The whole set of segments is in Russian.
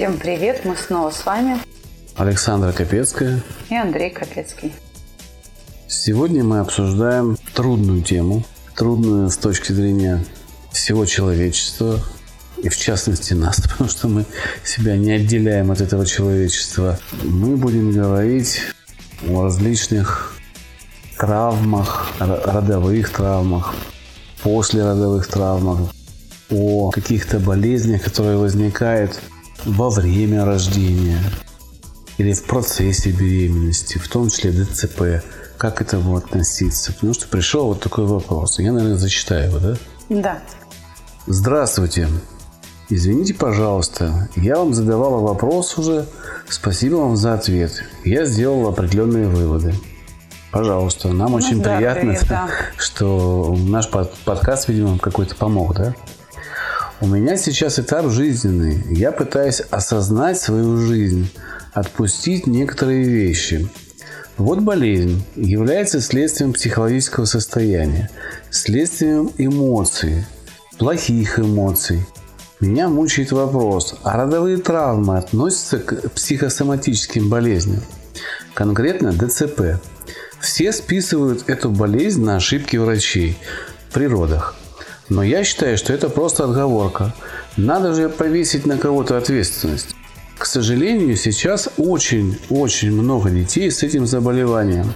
Всем привет, мы снова с вами Александра Капецкая. и Андрей Капецкий. Сегодня мы обсуждаем трудную тему, трудную с точки зрения всего человечества, и в частности нас, потому что мы себя не отделяем от этого человечества. Мы будем говорить о различных травмах, родовых травмах, послеродовых травмах, о каких-то болезнях, которые возникают во время рождения или в процессе беременности, в том числе ДЦП. Как к этому относиться? Потому что пришел вот такой вопрос. Я, наверное, зачитаю его, да? Да, Здравствуйте. Извините, пожалуйста, я вам задавала вопрос уже. Спасибо вам за ответ. Я сделал определенные выводы. Пожалуйста, нам очень да, приятно, привет, да. что наш под- подкаст, видимо, какой-то помог, да? У меня сейчас этап жизненный. Я пытаюсь осознать свою жизнь, отпустить некоторые вещи. Вот болезнь является следствием психологического состояния, следствием эмоций, плохих эмоций. Меня мучает вопрос, а родовые травмы относятся к психосоматическим болезням? Конкретно ДЦП. Все списывают эту болезнь на ошибки врачей при родах. Но я считаю, что это просто отговорка. Надо же повесить на кого-то ответственность. К сожалению, сейчас очень-очень много детей с этим заболеванием.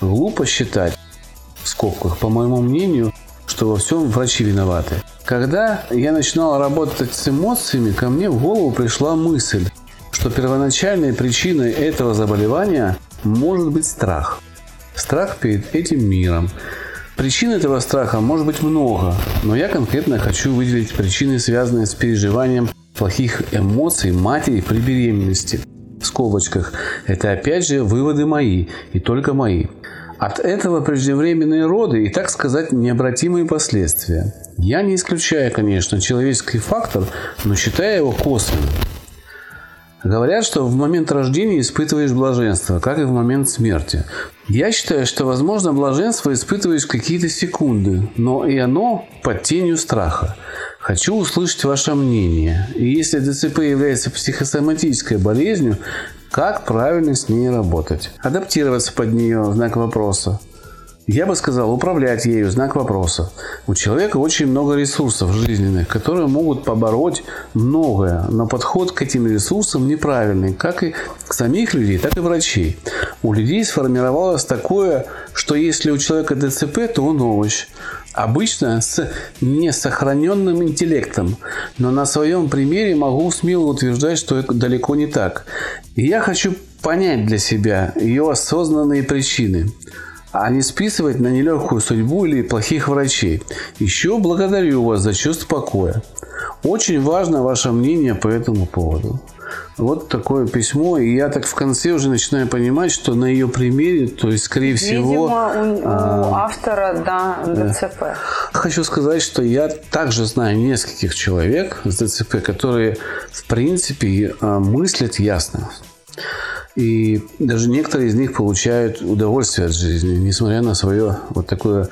Глупо считать, в скобках, по моему мнению, что во всем врачи виноваты. Когда я начинал работать с эмоциями, ко мне в голову пришла мысль, что первоначальной причиной этого заболевания может быть страх. Страх перед этим миром. Причин этого страха может быть много, но я конкретно хочу выделить причины, связанные с переживанием плохих эмоций матери при беременности. В скобочках. Это опять же выводы мои и только мои. От этого преждевременные роды и, так сказать, необратимые последствия. Я не исключаю, конечно, человеческий фактор, но считаю его косвенным. Говорят, что в момент рождения испытываешь блаженство, как и в момент смерти. Я считаю, что, возможно, блаженство испытываешь какие-то секунды, но и оно под тенью страха. Хочу услышать ваше мнение. И если ДЦП является психосоматической болезнью, как правильно с ней работать? Адаптироваться под нее, знак вопроса. Я бы сказал, управлять ею, знак вопроса. У человека очень много ресурсов жизненных, которые могут побороть многое, но подход к этим ресурсам неправильный, как и к самих людей, так и врачей. У людей сформировалось такое, что если у человека ДЦП, то он овощ. Обычно с несохраненным интеллектом, но на своем примере могу смело утверждать, что это далеко не так. И я хочу понять для себя ее осознанные причины а не списывать на нелегкую судьбу или плохих врачей. Еще благодарю вас за чувство покоя. Очень важно ваше мнение по этому поводу. Вот такое письмо, и я так в конце уже начинаю понимать, что на ее примере, то есть, скорее всего... видимо, у, у а, автора, да, ДЦП. Хочу сказать, что я также знаю нескольких человек с ДЦП, которые, в принципе, а, мыслят ясно. И даже некоторые из них получают удовольствие от жизни, несмотря на свое вот такое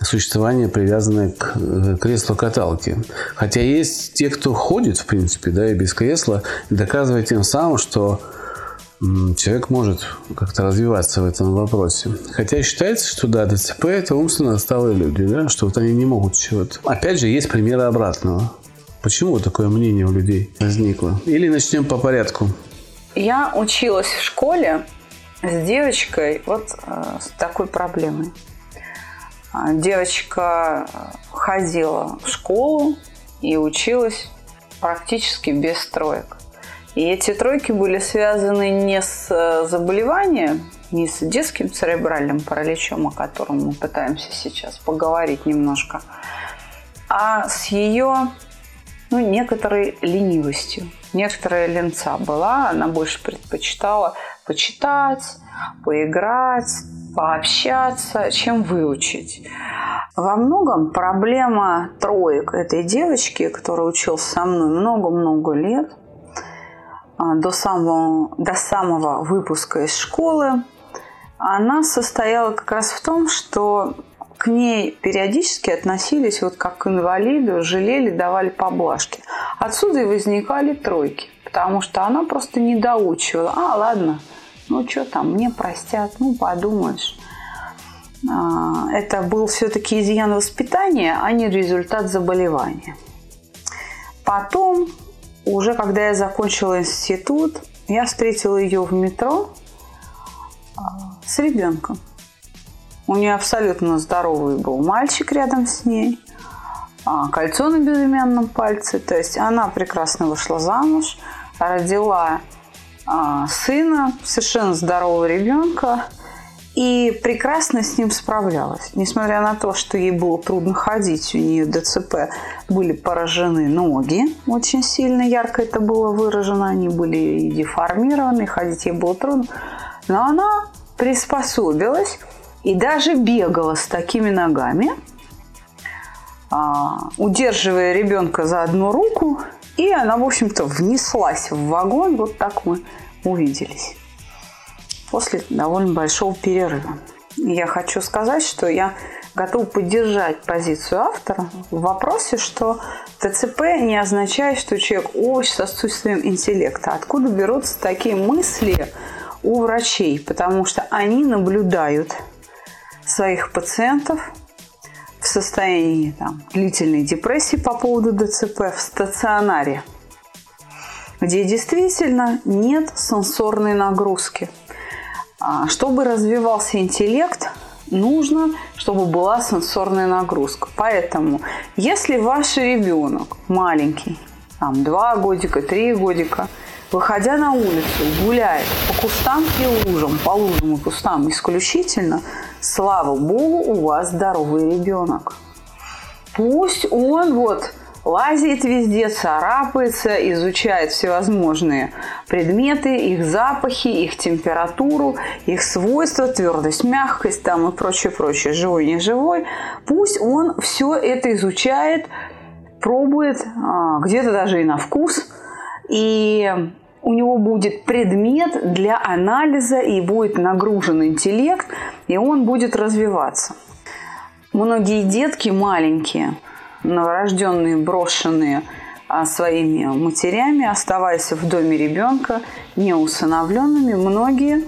существование, привязанное к э, креслу-каталке. Хотя есть те, кто ходит, в принципе, да, и без кресла, и доказывает тем самым, что человек может как-то развиваться в этом вопросе. Хотя считается, что да, ДЦП – это умственно отсталые люди, да, что вот они не могут чего-то. Опять же, есть примеры обратного. Почему такое мнение у людей возникло? Или начнем по порядку. Я училась в школе с девочкой вот э, с такой проблемой. А, Девочка э, ходила в школу и училась практически без троек. И эти тройки были связаны не с э, заболеванием, не с детским церебральным параличом, о котором мы пытаемся сейчас поговорить немножко, а с ее ну, некоторой ленивостью. Некоторая ленца была, она больше предпочитала почитать, поиграть, пообщаться, чем выучить. Во многом проблема троек этой девочки, которая училась со мной много-много лет, а, до самого, до самого выпуска из школы, она состояла как раз в том, что ней периодически относились вот как к инвалиду, жалели, давали поблажки. Отсюда и возникали тройки, потому что она просто не доучивала. А, ладно, ну что там, мне простят, ну подумаешь. А, это был все-таки изъян воспитания, а не результат заболевания. Потом, уже когда я закончила институт, я встретила ее в метро а, с ребенком. У нее абсолютно здоровый был мальчик рядом с ней, а, кольцо на безымянном пальце. То есть она прекрасно вышла замуж, родила а, сына, совершенно здорового ребенка и прекрасно с ним справлялась. Несмотря на то, что ей было трудно ходить, у нее ДЦП были поражены ноги, очень сильно ярко это было выражено, они были деформированы, ходить ей было трудно. Но она приспособилась и даже бегала с такими ногами, а, удерживая ребенка за одну руку, и она, в общем-то, внеслась в вагон. Вот так мы увиделись после довольно большого перерыва. Я хочу сказать, что я готова поддержать позицию автора в вопросе, что ТЦП не означает, что человек овощ с отсутствием интеллекта. Откуда берутся такие мысли у врачей? Потому что они наблюдают своих пациентов в состоянии там, длительной депрессии по поводу ДЦП в стационаре, где действительно нет сенсорной нагрузки. А, чтобы развивался интеллект, нужно, чтобы была сенсорная нагрузка. Поэтому, если ваш ребенок маленький, там 2 годика, 3 годика, выходя на улицу, гуляет по кустам и лужам, по лужам и кустам исключительно, слава богу, у вас здоровый ребенок. Пусть он вот лазит везде, царапается, изучает всевозможные предметы, их запахи, их температуру, их свойства, твердость, мягкость там и прочее, прочее, живой, не живой. Пусть он все это изучает, пробует, а, где-то даже и на вкус, и у него будет предмет для анализа и будет нагружен интеллект, и он будет развиваться. Многие детки маленькие, новорожденные, брошенные а, своими матерями, оставаясь в доме ребенка, неусыновленными, многие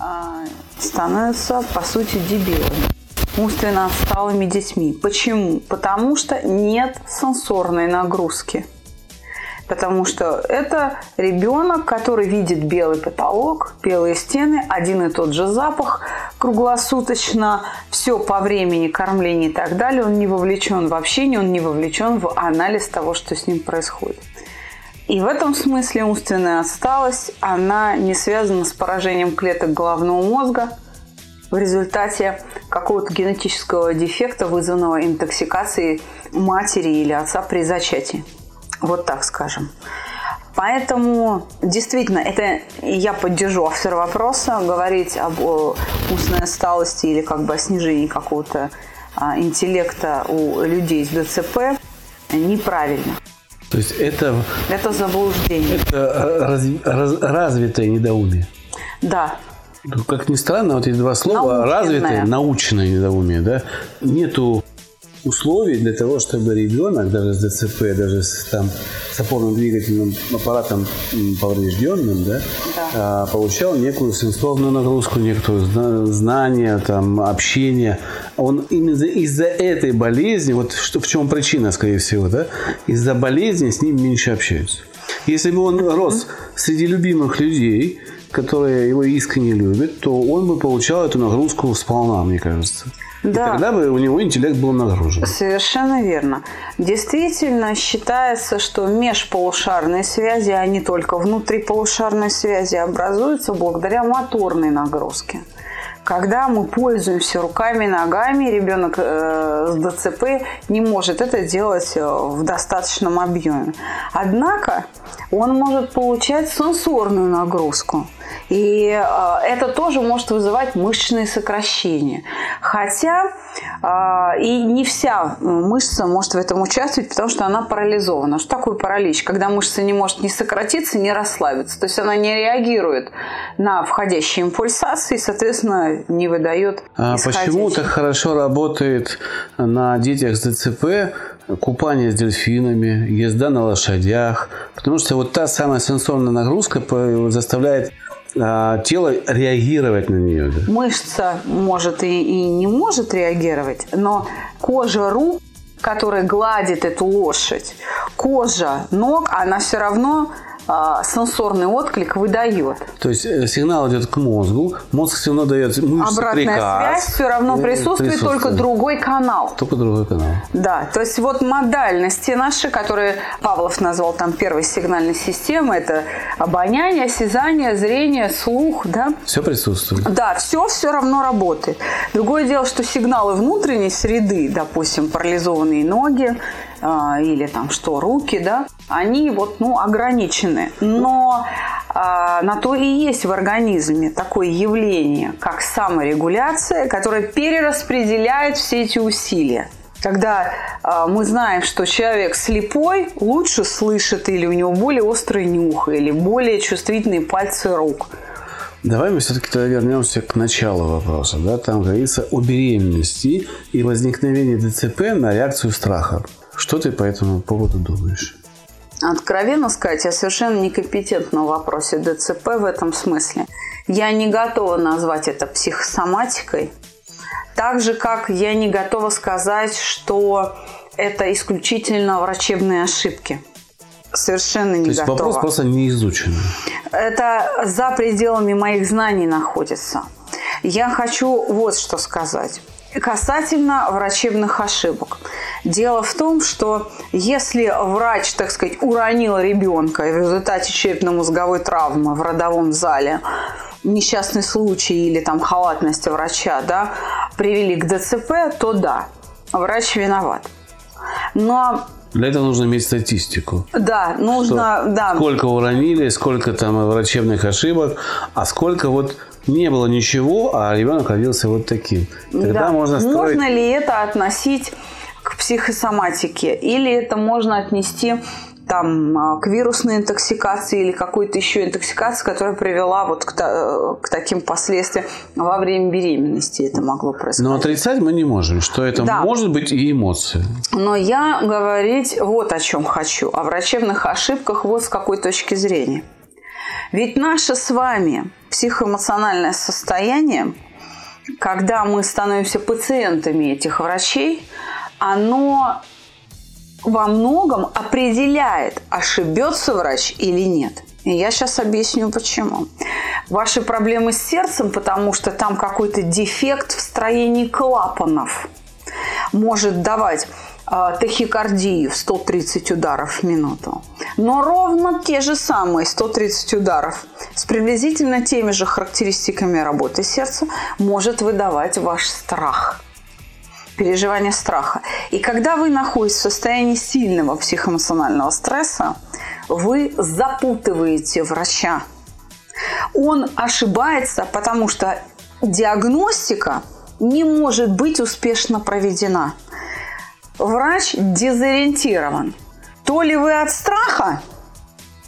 а, становятся, по сути, дебилами умственно отсталыми детьми. Почему? Потому что нет сенсорной нагрузки – потому что это ребенок, который видит белый потолок, белые стены, один и тот же запах круглосуточно, все по времени кормления и так далее. Он не вовлечен в общение, он не вовлечен в анализ того, что с ним происходит. И в этом смысле умственная отсталость, она не связана с поражением клеток головного мозга в результате какого-то генетического дефекта, вызванного интоксикацией матери или отца при зачатии. Вот так скажем. Поэтому действительно, это я поддержу автора вопроса, говорить об умственной отсталости или как бы о снижении какого-то а, интеллекта у людей с ДЦП неправильно. То есть это... Это заблуждение. Это раз, раз, развитое недоумие. Да. Ну, как ни странно, вот эти два слова Научное. развитое, научное недоумие, да, нету условий для того, чтобы ребенок, даже с ДЦП, даже с, там, с опорно-двигательным аппаратом поврежденным, да, да. получал некую сенсорную нагрузку, некоторые знания, там, общение. Он именно из-за этой болезни, вот что, в чем причина, скорее всего, да, из-за болезни с ним меньше общаются. Если бы он рос среди любимых людей, которые его искренне любят, то он бы получал эту нагрузку сполна, мне кажется. Да. И тогда бы у него интеллект был нагружен. Совершенно верно. Действительно считается, что межполушарные связи, а не только внутриполушарные связи, образуются благодаря моторной нагрузке. когда мы пользуемся руками, ногами, ребенок э, с ДЦП не может это делать э, в достаточном объеме. Однако он может получать сенсорную нагрузку. И э, это тоже может вызывать мышечные сокращения. Хотя э, и не вся мышца может в этом участвовать, потому что она парализована. Что такое паралич? Когда мышца не может ни сократиться, ни расслабиться. То есть она не реагирует на входящие импульсации, соответственно, не выдает А почему так хорошо работает на детях с ДЦП купание с дельфинами, езда на лошадях? Потому что вот та самая сенсорная нагрузка заставляет а, тело реагировать на нее. Да? Мышца может и, и не может реагировать, но кожа рук, которая гладит эту лошадь, кожа ног, она все равно сенсорный отклик выдает. То есть э, сигнал идет к мозгу, мозг все равно дает Обратная приказ. связь все равно присутствует, присутствует, только другой канал. Только другой канал. Да, то есть вот модальности наши, которые Павлов назвал там первой сигнальной системой, это обоняние, осязание, зрение, слух, да? Все присутствует. Да, все все равно работает. Другое дело, что сигналы внутренней среды, допустим, парализованные ноги, а, или там что, руки, да, они вот, ну, ограничены. Но а, на то и есть в организме такое явление, как саморегуляция, которая перераспределяет все эти усилия. Когда э, мы знаем, что человек слепой лучше слышит, или у него более острый нюх, или более чувствительные пальцы рук. Давай мы все-таки тогда вернемся к началу вопроса. Да? Там говорится о беременности и возникновении ДЦП на реакцию страха. Что ты по этому поводу думаешь? Откровенно сказать, я совершенно некомпетентна в вопросе ДЦП в этом смысле. Я не готова назвать это психосоматикой. Так же, как я не готова сказать, что это исключительно врачебные ошибки. Совершенно не То есть готова. вопрос просто не изучен. Это за пределами моих знаний находится. Я хочу вот что сказать. Касательно врачебных ошибок. Дело в том, что если врач, так сказать, уронил ребенка в результате черепно-мозговой травмы в родовом зале, несчастный случай или там халатность врача, да, привели к ДЦП, то да, врач виноват. Но для этого нужно иметь статистику. Да, нужно, что да. Сколько уронили, сколько там врачебных ошибок, а сколько вот не было ничего, а ребенок родился вот таким. Тогда да. можно строить... Можно ли это относить к психосоматике? Или это можно отнести там, а, к вирусной интоксикации или какой-то еще интоксикации, которая привела вот к, к таким последствиям во время беременности это могло происходить. Но отрицать мы не можем, что это да. может быть и эмоции. Но я говорить вот о чем хочу, о врачебных ошибках вот с какой точки зрения. Ведь наше с вами психоэмоциональное состояние, когда мы становимся пациентами этих врачей, оно во многом определяет, ошибется врач или нет. И я сейчас объясню почему. Ваши проблемы с сердцем, потому что там какой-то дефект в строении клапанов может давать э, тахикардию в 130 ударов в минуту. Но ровно те же самые 130 ударов с приблизительно теми же характеристиками работы сердца может выдавать ваш страх переживание страха. И когда вы находитесь в состоянии сильного психоэмоционального стресса, вы запутываете врача. Он ошибается, потому что диагностика не может быть успешно проведена. Врач дезориентирован. То ли вы от страха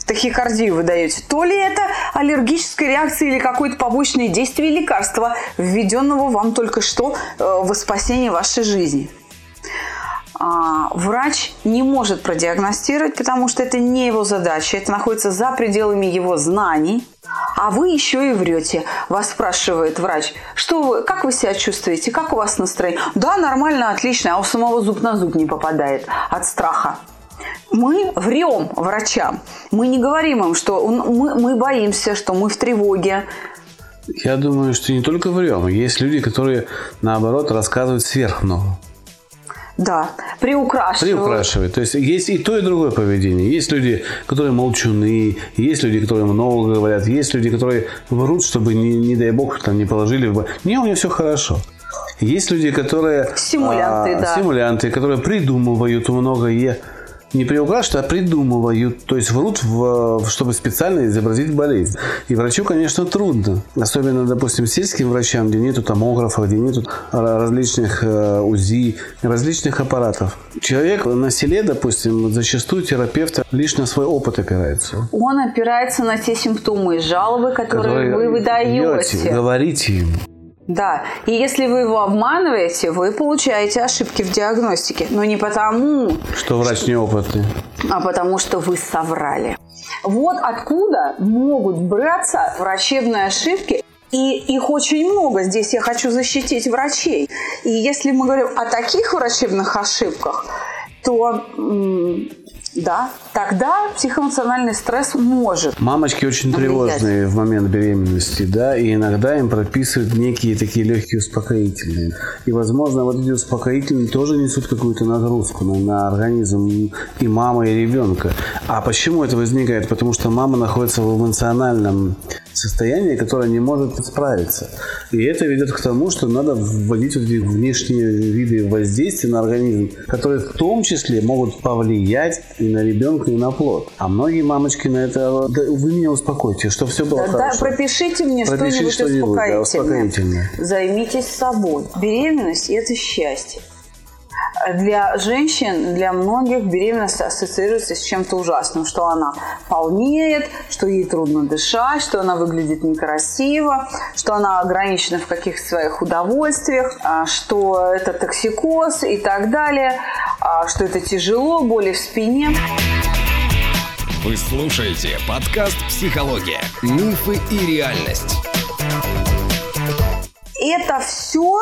тахикардию вы даете, то ли это аллергическая реакция или какое-то побочное действие лекарства, введенного вам только что э, во спасение вашей жизни. А, врач не может продиагностировать, потому что это не его задача, это находится за пределами его знаний. А вы еще и врете. Вас спрашивает врач, что вы, как вы себя чувствуете, как у вас настроение? Да, нормально, отлично, а у самого зуб на зуб не попадает от страха мы врем врачам. Мы не говорим им, что мы, мы боимся, что мы в тревоге. Я думаю, что не только врем. Есть люди, которые, наоборот, рассказывают сверх много. Да, приукрашивают. Приукрашивает. То есть есть и то, и другое поведение. Есть люди, которые молчуны, есть люди, которые много говорят, есть люди, которые врут, чтобы, не, не дай бог, там не положили в... Не, у меня все хорошо. Есть люди, которые... Симулянты, а, да. Симулянты, которые придумывают многое не приукрашивают, а придумывают, то есть врут, в, чтобы специально изобразить болезнь. И врачу, конечно, трудно. Особенно, допустим, сельским врачам, где нету томографа, где нету различных э, УЗИ, различных аппаратов. Человек на селе, допустим, зачастую терапевт лишь на свой опыт опирается. Он опирается на те симптомы и жалобы, которые, которые вы выдаете. Говорите ему. Да, и если вы его обманываете, вы получаете ошибки в диагностике. Но не потому... Что врач что... неопытный. А потому что вы соврали. Вот откуда могут браться врачебные ошибки и их очень много. Здесь я хочу защитить врачей. И если мы говорим о таких врачебных ошибках, то да, тогда психоэмоциональный стресс может. Мамочки очень влиять. тревожные в момент беременности, да, и иногда им прописывают некие такие легкие успокоительные. И, возможно, вот эти успокоительные тоже несут какую-то нагрузку на, на организм и мамы, и ребенка. А почему это возникает? Потому что мама находится в эмоциональном состояние, которое не может справиться. И это ведет к тому, что надо вводить вот эти внешние виды воздействия на организм, которые в том числе могут повлиять и на ребенка, и на плод. А многие мамочки на это... Да, вы меня успокойте, что все было да, хорошо. Да, пропишите мне Пропишите что-нибудь, что-нибудь успокоительное. Да, успокоительное. Займитесь собой. Беременность – это счастье. Для женщин, для многих беременность ассоциируется с чем-то ужасным, что она полнеет, что ей трудно дышать, что она выглядит некрасиво, что она ограничена в каких-то своих удовольствиях, а, что это токсикоз и так далее, а, что это тяжело, боли в спине. Вы слушаете подкаст «Психология. Мифы и реальность». Это все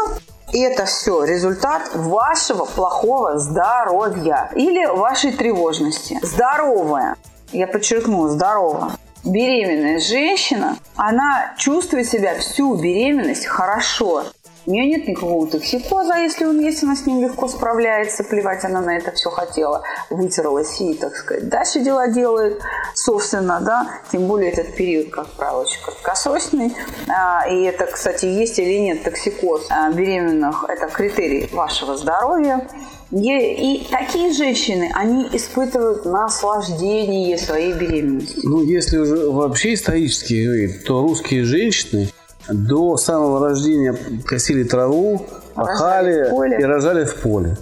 это все результат вашего плохого здоровья или вашей тревожности. Здоровая, я подчеркну, здоровая, беременная женщина, она чувствует себя всю беременность хорошо. У нее нет никакого токсикоза, а если он есть, она с ним легко справляется, плевать она на это все хотела, вытерлась и, так сказать, дальше дела делает, собственно, да, тем более этот период, как правило, очень краткосрочный, а, и это, кстати, есть или нет токсикоз а, беременных, это критерий вашего здоровья, и такие женщины, они испытывают наслаждение своей беременностью. Ну, если уже вообще исторически говорить, то русские женщины до самого рождения косили траву, пахали и рожали в поле.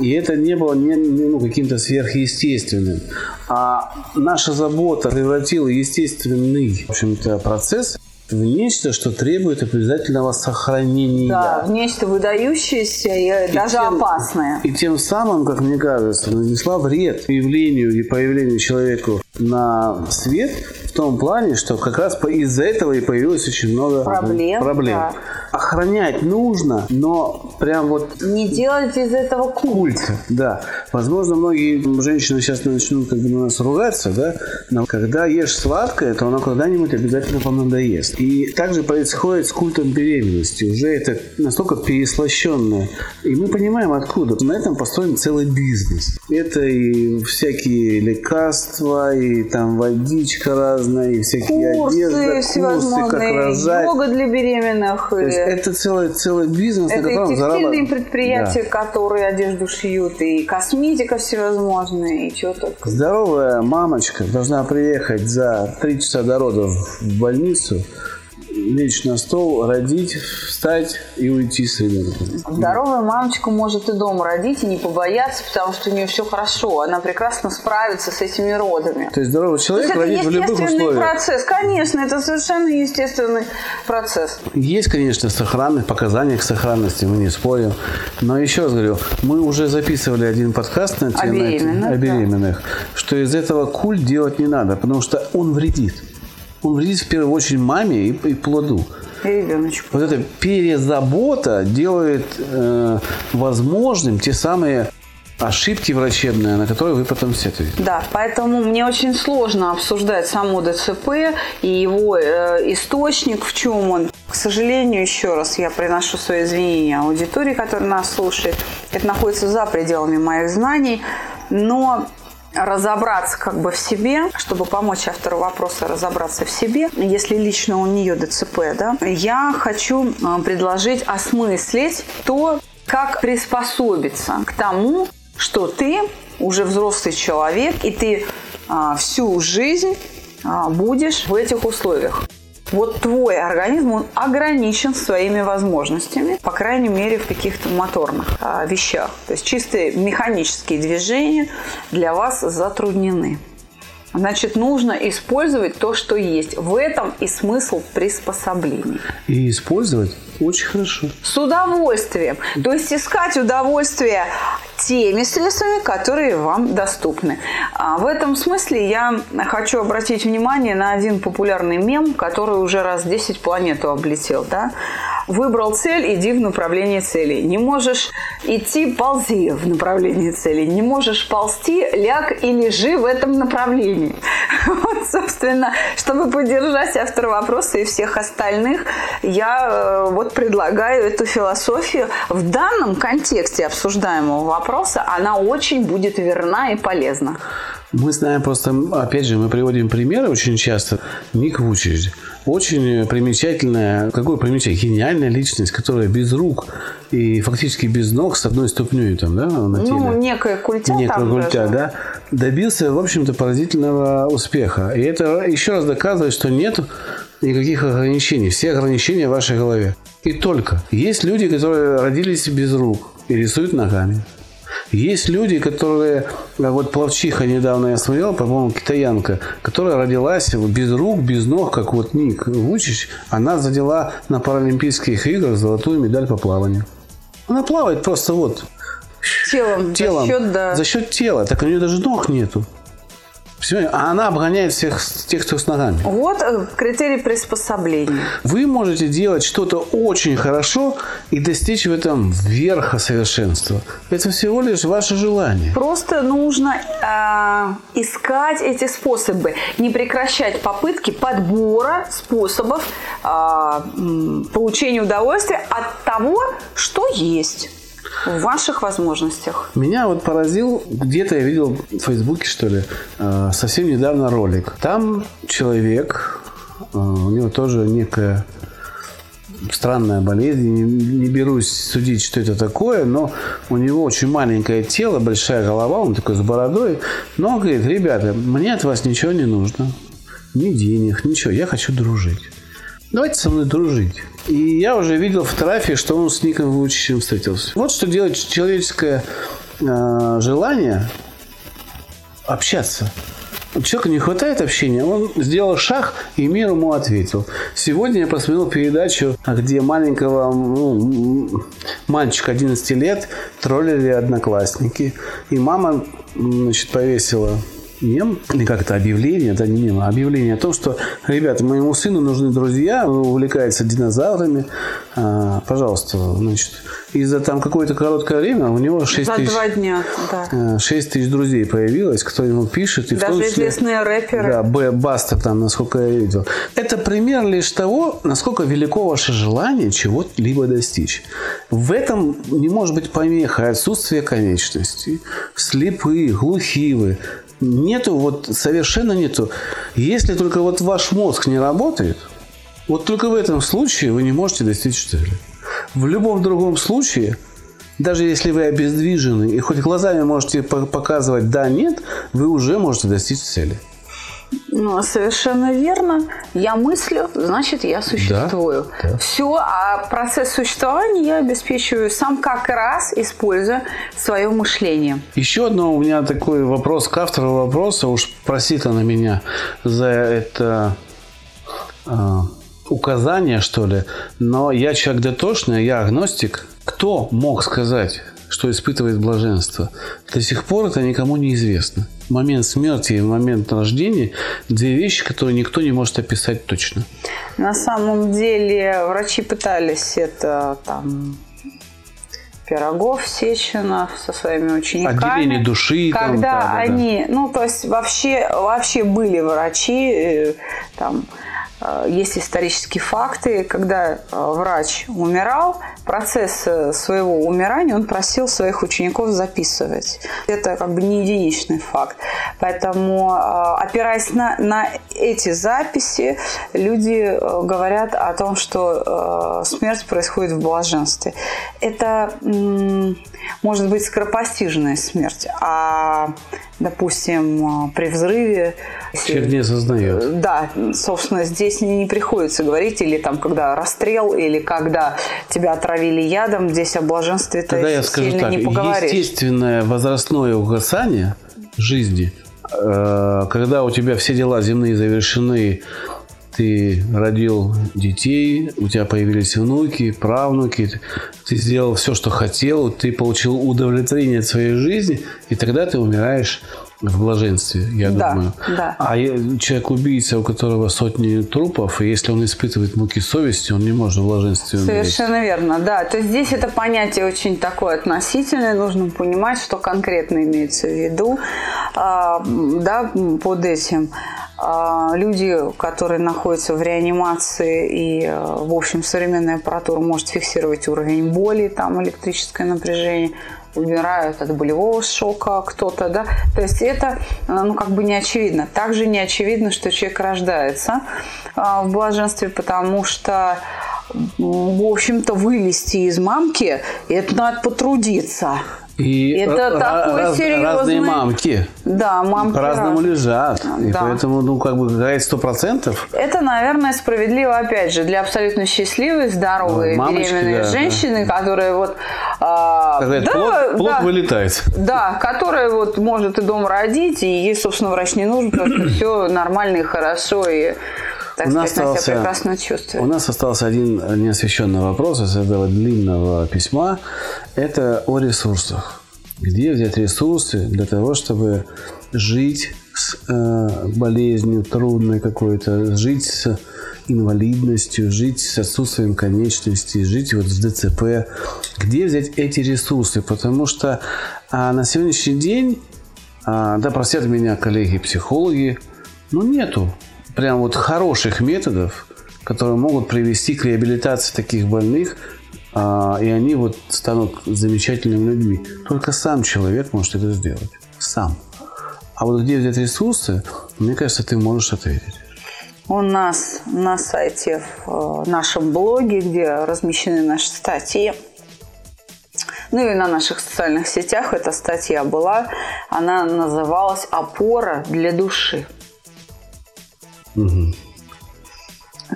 И это не было не, не, ну, каким-то сверхъестественным. А наша забота превратила естественный в общем-то, процесс в нечто, что требует обязательного сохранения. Да, в нечто выдающееся и, и даже тем, опасное. И тем самым, как мне кажется, нанесла вред появлению и появлению человеку на свет том плане, что как раз из-за этого и появилось очень много проблем. проблем. Да. Охранять нужно, но прям вот... Не делать из этого культ. Культ, да. Возможно, многие женщины сейчас начнут как бы на нас ругаться, да, но когда ешь сладкое, то оно когда-нибудь обязательно вам надоест. И также происходит с культом беременности. Уже это настолько переслащенное. И мы понимаем, откуда. На этом построен целый бизнес. Это и всякие лекарства, и там водичка разная, и всякие курсы, одежда, курсы, как рожать. йога для беременных. То есть это целый, целый бизнес, это на котором зарабатывают. предприятия, Да. которые одежду шьют, и косметика всевозможная, и чего только. Здоровая мамочка должна приехать за три часа до родов в больницу, лечь на стол, родить, встать и уйти с ребенком. Здоровая мамочка может и дома родить, и не побояться, потому что у нее все хорошо. Она прекрасно справится с этими родами. То есть здоровый То человек есть это родит в любых условиях. процесс. Конечно, это совершенно естественный процесс. Есть, конечно, сохранность, показания к сохранности, мы не спорим. Но еще раз говорю, мы уже записывали один подкаст на тему беременных, о да. беременных, что из этого культ делать не надо, потому что он вредит. Он вредит в первую очередь маме и, и плоду. И ребеночку. Вот эта перезабота делает э, возможным те самые ошибки врачебные, на которые вы потом сетуете. Да, поэтому мне очень сложно обсуждать само ДЦП и его э, источник, в чем он. К сожалению, еще раз я приношу свои извинения аудитории, которая нас слушает. Это находится за пределами моих знаний, но разобраться как бы в себе, чтобы помочь автору вопроса разобраться в себе, если лично у нее ДЦП, да, я хочу э, предложить осмыслить то, как приспособиться к тому, что ты уже взрослый человек, и ты а, всю жизнь а, будешь в этих условиях. Вот твой организм, он ограничен своими возможностями, по крайней мере, в каких-то моторных а, вещах. То есть чистые механические движения для вас затруднены. Значит, нужно использовать то, что есть. В этом и смысл приспособления. И использовать очень хорошо. С удовольствием. То есть искать удовольствие теми средствами, которые вам доступны. А в этом смысле я хочу обратить внимание на один популярный мем, который уже раз 10 планету облетел. Да? Выбрал цель, иди в направлении цели. Не можешь идти, ползи в направлении цели. Не можешь ползти, ляг и лежи в этом направлении. Вот, собственно, чтобы поддержать автора вопроса и всех остальных, я э, вот предлагаю эту философию в данном контексте обсуждаемого вопроса. Она очень будет верна и полезна. Мы знаем просто, опять же, мы приводим примеры очень часто. Ник Вучич. Очень примечательная, какой примечательная, гениальная личность, которая без рук и фактически без ног с одной ступней там, да, на теле. Ну, некая культя Некая там культя, даже. да. Добился, в общем-то, поразительного успеха. И это еще раз доказывает, что нет никаких ограничений. Все ограничения в вашей голове. И только. Есть люди, которые родились без рук и рисуют ногами. Есть люди, которые, а вот плавчиха недавно я смотрел, по-моему, китаянка, которая родилась без рук, без ног, как вот Ник Вучич, она задела на Паралимпийских играх золотую медаль по плаванию. Она плавает просто вот Телом, телом. за счет, да. За счет тела. Так у нее даже ног нету. Понимаете? А она обгоняет всех тех, кто с ногами. Вот э, критерий приспособления. Вы можете делать что-то очень хорошо и достичь в этом верха совершенства. Это всего лишь ваше желание. Просто нужно э, искать эти способы, не прекращать попытки подбора способов э, получения удовольствия от того, что есть в ваших возможностях. Меня вот поразил, где-то я видел в Фейсбуке, что ли, э, совсем недавно ролик. Там человек, э, у него тоже некая странная болезнь, не, не берусь судить, что это такое, но у него очень маленькое тело, большая голова, он такой с бородой, но он говорит, ребята, мне от вас ничего не нужно, ни денег, ничего, я хочу дружить. Давайте со мной дружить. И я уже видел фотографии, что он с Ником Вучичем встретился. Вот что делает человеческое э, желание общаться. Человеку не хватает общения, он сделал шаг, и мир ему ответил. Сегодня я посмотрел передачу, где маленького ну, мальчика 11 лет троллили одноклассники. И мама значит, повесила мем, или как-то объявление, это не мем, а объявление о том, что, ребята, моему сыну нужны друзья, он увлекается динозаврами, а, пожалуйста, значит, и за там какое-то короткое время у него 6 За тысяч, два дня, да. э, 6 тысяч друзей появилось, кто ему пишет. И в том Даже числе- известные рэперы. Да, Б, Баста там, насколько я видел. Это пример лишь того, насколько велико ваше желание чего-либо достичь. В этом не может быть помеха отсутствие конечностей. Слепые, глухие вы. Нету, вот совершенно нету. Если только вот ваш мозг не работает, вот только в этом случае вы не можете достичь цели. В любом другом случае, даже если вы обездвижены и хоть глазами можете по- показывать «да», «нет», вы уже можете достичь цели. Ну, совершенно верно. Я мыслю, значит, я существую. да. Все, а процесс существования я обеспечиваю сам как раз, используя свое мышление. Еще одно у меня такой вопрос к автору вопроса. Уж простит она меня за это а, указание, что ли. Но я человек дотошный, я агностик. Кто мог сказать, что испытывает блаженство? До сих пор это никому не известно. Момент смерти и момент рождения – две вещи, которые никто не может описать точно. На самом деле врачи пытались это там Пирогов, Сеченов со своими учениками. Отделение души. Когда там, да, да, они, ну, то есть вообще, вообще были врачи, э, там, есть исторические факты, когда э, врач умирал, процесс э, своего умирания он просил своих учеников записывать. Это как бы не единичный факт. Поэтому, э, опираясь на, на эти записи, люди э, говорят о том, что смерть происходит в блаженстве. Это может быть скоропостижная смерть, а, допустим, при взрыве... Человек не осознает. Да, собственно, здесь не, приходится говорить, или там, когда расстрел, или когда тебя отравили ядом, здесь о блаженстве ты Тогда я скажу так, естественное возрастное угасание жизни, э, когда у тебя все дела земные завершены, ты родил детей, у тебя появились внуки, правнуки, ты сделал все, что хотел, ты получил удовлетворение от своей жизни, и тогда ты умираешь в блаженстве, я да, думаю. Да. А человек-убийца, у которого сотни трупов, и если он испытывает муки совести, он не может в блаженстве умереть. Совершенно верно, да. То есть здесь это понятие очень такое относительное, нужно понимать, что конкретно имеется в виду а, да, под этим. А, люди, которые находятся в реанимации, и, в общем, современная аппаратура может фиксировать уровень боли, там электрическое напряжение, умирают от болевого шока кто-то, да, то есть это, ну, как бы не очевидно. Также не очевидно, что человек рождается а, в блаженстве, потому что в общем-то, вылезти из мамки, это надо потрудиться. И это такой раз, серьезный... разные мамки. Да, мамки По-разному раз... лежат. И да. поэтому, ну, как бы говорить сто процентов. Это, наверное, справедливо, опять же, для абсолютно счастливой, здоровой, ну, Мамочки, беременной да, женщины, да. которая вот... А, да, плод, плод да, вылетает. Да, которая вот может и дом родить, и ей, собственно, врач не нужен, потому что все нормально и хорошо, и так у нас сказать, остался, прекрасно чувствую. У нас остался один неосвещенный вопрос из этого длинного письма. Это о ресурсах. Где взять ресурсы для того, чтобы жить с э, болезнью трудной какой-то, жить с инвалидностью, жить с отсутствием конечностей, жить вот с ДЦП. Где взять эти ресурсы? Потому что а, на сегодняшний день, а, да простят меня коллеги-психологи, ну нету прям вот хороших методов, которые могут привести к реабилитации таких больных, а, и они вот станут замечательными людьми. Только сам человек может это сделать. Сам. А вот где взять ресурсы, мне кажется, ты можешь ответить. У нас на сайте, в э, нашем блоге, где размещены наши статьи, ну и на наших социальных сетях эта статья была, она называлась «Опора для души». Угу.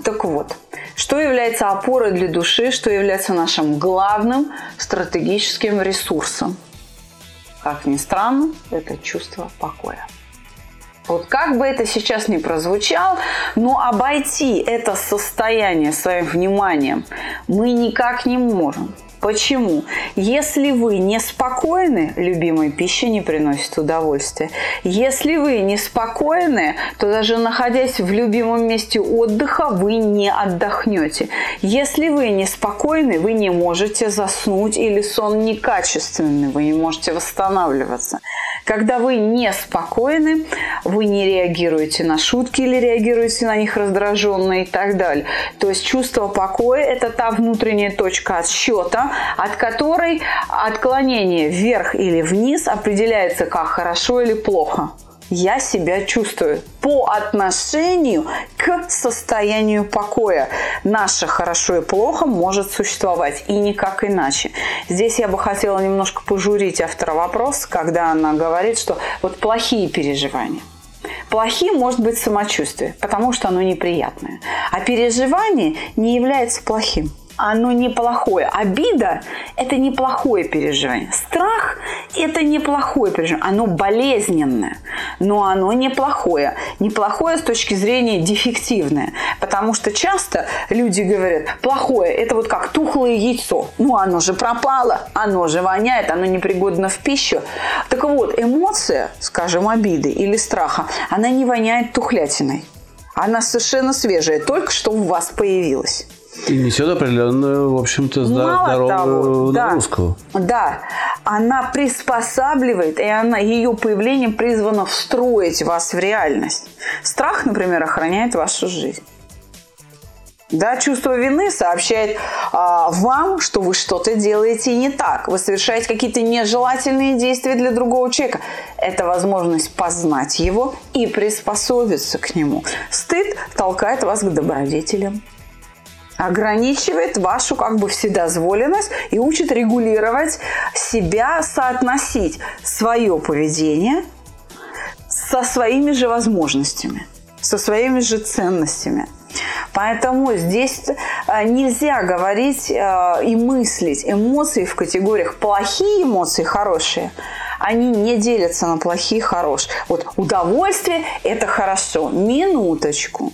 Так вот, что является опорой для души, что является нашим главным стратегическим ресурсом? Как ни странно, это чувство покоя. Вот как бы это сейчас ни прозвучало, но обойти это состояние своим вниманием мы никак не можем. Почему? Если вы неспокойны, любимой пища не приносит удовольствия. Если вы неспокойны, то даже находясь в любимом месте отдыха, вы не отдохнете. Если вы неспокойны, вы не можете заснуть или сон некачественный, вы не можете восстанавливаться. Когда вы неспокойны, вы не реагируете на шутки или реагируете на них раздраженно и так далее. То есть чувство покоя – это та внутренняя точка отсчета, от которой отклонение вверх или вниз определяется как хорошо или плохо я себя чувствую по отношению к состоянию покоя. Наше хорошо и плохо может существовать и никак иначе. Здесь я бы хотела немножко пожурить автора вопроса, когда она говорит, что вот плохие переживания. Плохим может быть самочувствие, потому что оно неприятное. А переживание не является плохим оно неплохое. Обида – это неплохое переживание. Страх – это неплохое переживание. Оно болезненное, но оно неплохое. Неплохое с точки зрения дефективное. Потому что часто люди говорят, плохое – это вот как тухлое яйцо. Ну, оно же пропало, оно же воняет, оно непригодно в пищу. Так вот, эмоция, скажем, обиды или страха, она не воняет тухлятиной. Она совершенно свежая, только что у вас появилась. И несет определенную, в общем-то, здоровую да, нагрузку. Да, она приспосабливает, и она, ее появление призвано встроить вас в реальность. Страх, например, охраняет вашу жизнь. Да, чувство вины сообщает а, вам, что вы что-то делаете не так. Вы совершаете какие-то нежелательные действия для другого человека. Это возможность познать его и приспособиться к нему. Стыд толкает вас к добродетелям ограничивает вашу как бы вседозволенность и учит регулировать себя, соотносить свое поведение со своими же возможностями, со своими же ценностями. Поэтому здесь э, нельзя говорить э, и мыслить эмоции в категориях плохие эмоции, хорошие. Они не делятся на плохие хорошие. Вот удовольствие – это хорошо. Минуточку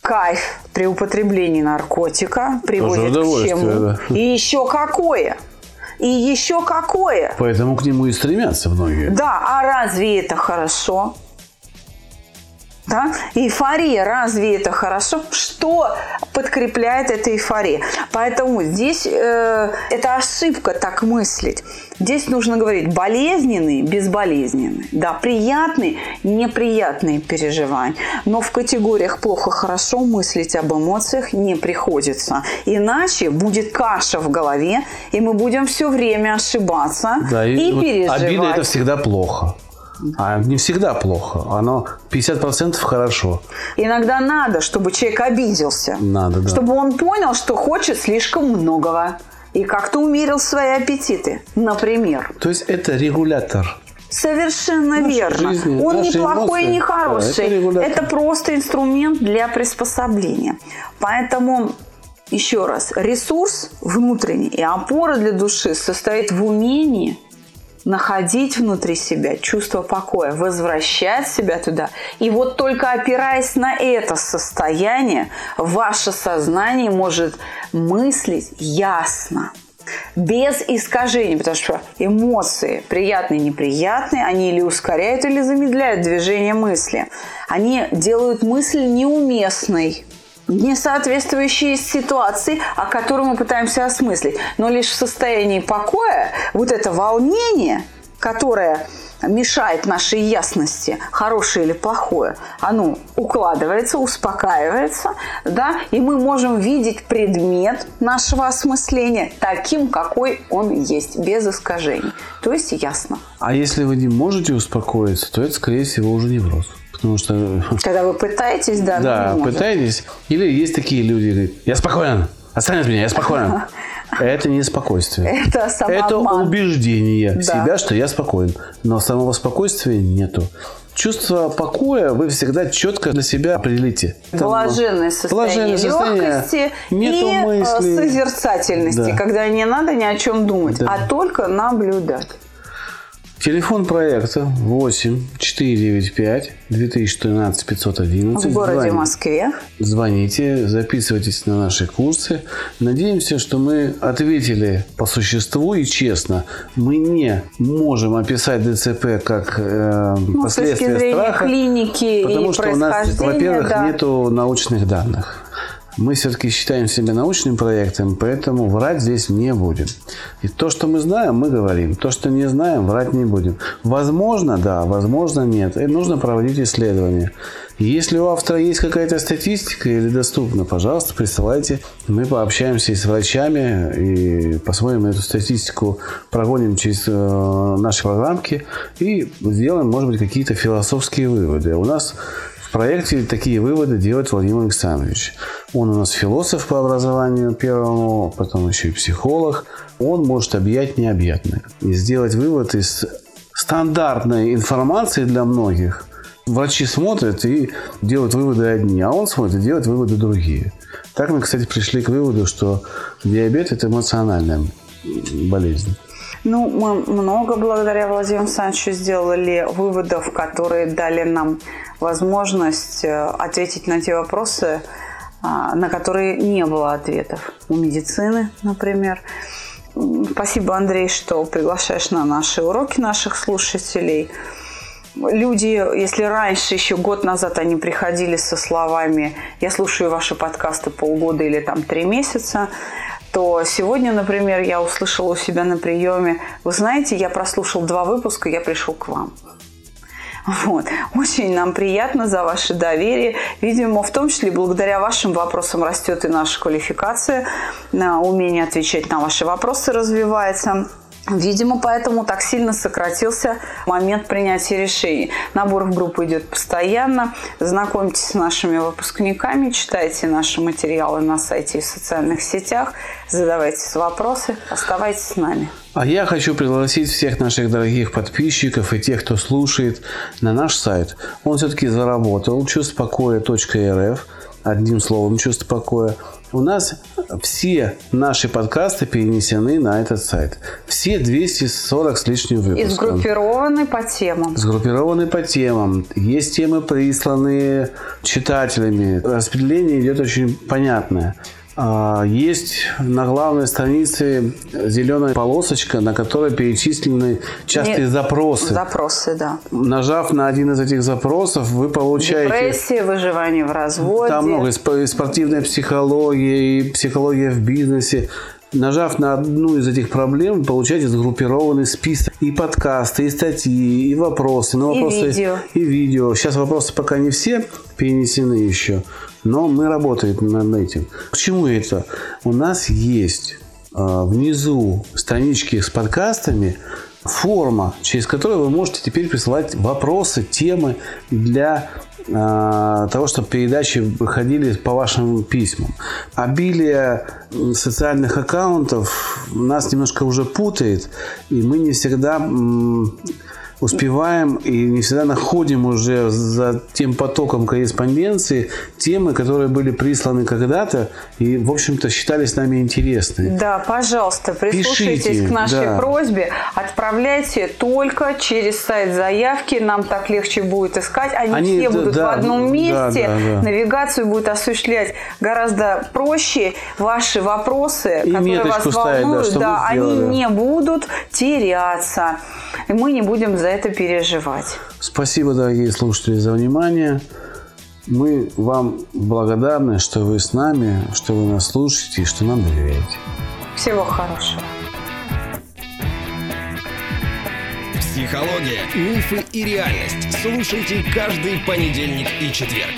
кайф при употреблении наркотика приводит к чему? Да. И еще какое? И еще какое? Поэтому к нему и стремятся многие. Да, а разве это хорошо? Да? Эйфория, разве это хорошо? Что подкрепляет эта эйфория? Поэтому здесь э, это ошибка так мыслить. Здесь нужно говорить болезненные, безболезненные. Да, приятные, неприятные переживания. Но в категориях плохо-хорошо мыслить об эмоциях не приходится. Иначе будет каша в голове, и мы будем все время ошибаться да, и, и вот переживать. Обида – это всегда плохо. А не всегда плохо. Оно 50% хорошо. Иногда надо, чтобы человек обиделся. Надо, да. Чтобы он понял, что хочет слишком многого. И как-то умерил свои аппетиты, например. То есть это регулятор. Совершенно нашей верно. Жизни, Он не плохой и не хороший. Да, это, это просто инструмент для приспособления. Поэтому еще раз, ресурс внутренний и опора для души состоит в умении находить внутри себя чувство покоя, возвращать себя туда. И вот только опираясь на это состояние, ваше сознание может мыслить ясно без искажений, потому что эмоции, приятные неприятные, они или ускоряют, или замедляют движение мысли. Они делают мысль неуместной не соответствующие ситуации, о которой мы пытаемся осмыслить. Но лишь в состоянии покоя вот это волнение, которое мешает нашей ясности, хорошее или плохое, оно укладывается, успокаивается, да, и мы можем видеть предмет нашего осмысления таким, какой он есть, без искажений. То есть ясно. А если вы не можете успокоиться, то это, скорее всего, уже невроз. Потому что... Когда вы пытаетесь, да, Да, пытаетесь. Или есть такие люди, говорят, я спокоен, отстань от меня, я спокоен. Это не спокойствие. Это Это убеждение да. себя, что я спокоен. Но самого спокойствия нету. Чувство покоя вы всегда четко для себя определите. Блаженное состояние, Блаженное состояние легкости нету и э, мыслей. созерцательности, да. когда не надо ни о чем думать, да. а только наблюдать. Телефон проекта 8 495 2013 511. В городе Звоните. Москве. Звоните, записывайтесь на наши курсы. Надеемся, что мы ответили по существу и честно. Мы не можем описать ДЦП как э, ну, последствия страха. клиники потому и что у нас, во-первых, да. нету научных данных. Мы все-таки считаем себя научным проектом, поэтому врать здесь не будем. И то, что мы знаем, мы говорим. То, что не знаем, врать не будем. Возможно, да, возможно, нет. И нужно проводить исследования. Если у автора есть какая-то статистика или доступна, пожалуйста, присылайте. Мы пообщаемся и с врачами, и посмотрим эту статистику, прогоним через э, наши программки и сделаем, может быть, какие-то философские выводы. У нас проекте такие выводы делает Владимир Александрович. Он у нас философ по образованию первому, потом еще и психолог. Он может объять необъятное и сделать вывод из стандартной информации для многих. Врачи смотрят и делают выводы одни, а он смотрит и делает выводы другие. Так мы, кстати, пришли к выводу, что диабет – это эмоциональная болезнь. Ну, мы много благодаря Владимиру Александровичу сделали выводов, которые дали нам возможность э, ответить на те вопросы, а, на которые не было ответов. У медицины, например. Спасибо, Андрей, что приглашаешь на наши уроки наших слушателей. люди, если раньше, еще год назад они приходили со словами «я слушаю ваши подкасты полгода или там три месяца», то сегодня, например, я услышала у себя на приеме, вы знаете, я прослушал два выпуска, я пришел к вам. Вот. Очень нам приятно за ваше доверие. Видимо, в том числе благодаря вашим вопросам растет и наша квалификация, умение отвечать на ваши вопросы развивается. Видимо, поэтому так сильно сократился момент принятия решений. Набор в группу идет постоянно. Знакомьтесь с нашими выпускниками, читайте наши материалы на сайте и в социальных сетях, задавайте вопросы, оставайтесь с нами. А я хочу пригласить всех наших дорогих подписчиков и тех, кто слушает, на наш сайт. Он все-таки заработал чувствопокоя.рф одним словом чувство покоя. У нас все наши подкасты перенесены на этот сайт. Все 240 с лишним выпусков. И сгруппированы по темам. Сгруппированы по темам. Есть темы, присланные читателями. Распределение идет очень понятное. А, есть на главной странице зеленая полосочка, на которой перечислены частые Нет, запросы. Запросы, да. Нажав на один из этих запросов, вы получаете... Депрессия, выживание в разводе. Там много. И спортивная психология, и психология в бизнесе. Нажав на одну из этих проблем, вы получаете сгруппированный список и подкасты, и статьи, и вопросы. Ну, вопросы и видео. И видео. Сейчас вопросы пока не все перенесены еще. Но мы работаем над этим. К чему это? У нас есть а, внизу странички с подкастами форма, через которую вы можете теперь присылать вопросы, темы для э, того, чтобы передачи выходили по вашим письмам. Обилие социальных аккаунтов нас немножко уже путает, и мы не всегда успеваем и не всегда находим уже за тем потоком корреспонденции темы, которые были присланы когда-то и, в общем-то, считались нами интересны. Да, пожалуйста, прислушайтесь Пишите, к нашей да. просьбе. Отправляйте только через сайт заявки. Нам так легче будет искать. Они, Они все да, будут да, в одном месте. Да, да, да. Навигацию будет осуществлять гораздо проще. Ваши вопросы, и которые вас волнуют, да, да они не будут теряться. И мы не будем за это переживать. Спасибо, дорогие слушатели, за внимание. Мы вам благодарны, что вы с нами, что вы нас слушаете и что нам доверяете. Всего хорошего. Психология, мифы и реальность. Слушайте каждый понедельник и четверг.